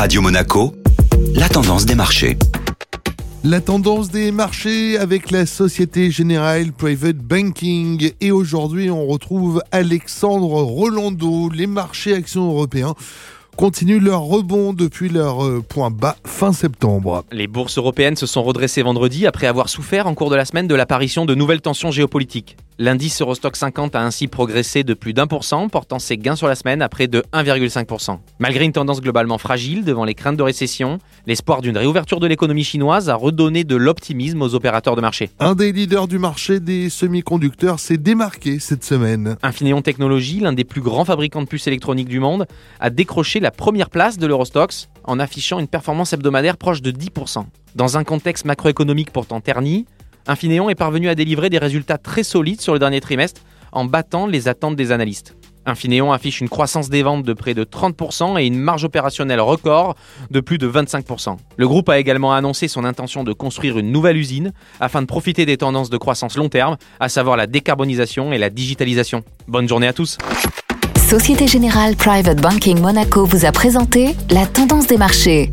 Radio Monaco, la tendance des marchés. La tendance des marchés avec la Société Générale Private Banking. Et aujourd'hui, on retrouve Alexandre Rolando, les marchés actions européens continuent leur rebond depuis leur euh, point bas fin septembre. Les bourses européennes se sont redressées vendredi après avoir souffert en cours de la semaine de l'apparition de nouvelles tensions géopolitiques. L'indice Eurostock 50 a ainsi progressé de plus d'un pour cent, portant ses gains sur la semaine à près de 1,5%. Malgré une tendance globalement fragile devant les craintes de récession, l'espoir d'une réouverture de l'économie chinoise a redonné de l'optimisme aux opérateurs de marché. Un des leaders du marché des semi-conducteurs s'est démarqué cette semaine. Infineon Technologies, l'un des plus grands fabricants de puces électroniques du monde, a décroché la première place de l'Eurostox en affichant une performance hebdomadaire proche de 10%. Dans un contexte macroéconomique pourtant terni, Infineon est parvenu à délivrer des résultats très solides sur le dernier trimestre en battant les attentes des analystes. Infineon affiche une croissance des ventes de près de 30% et une marge opérationnelle record de plus de 25%. Le groupe a également annoncé son intention de construire une nouvelle usine afin de profiter des tendances de croissance long terme, à savoir la décarbonisation et la digitalisation. Bonne journée à tous. Société Générale Private Banking Monaco vous a présenté la tendance des marchés.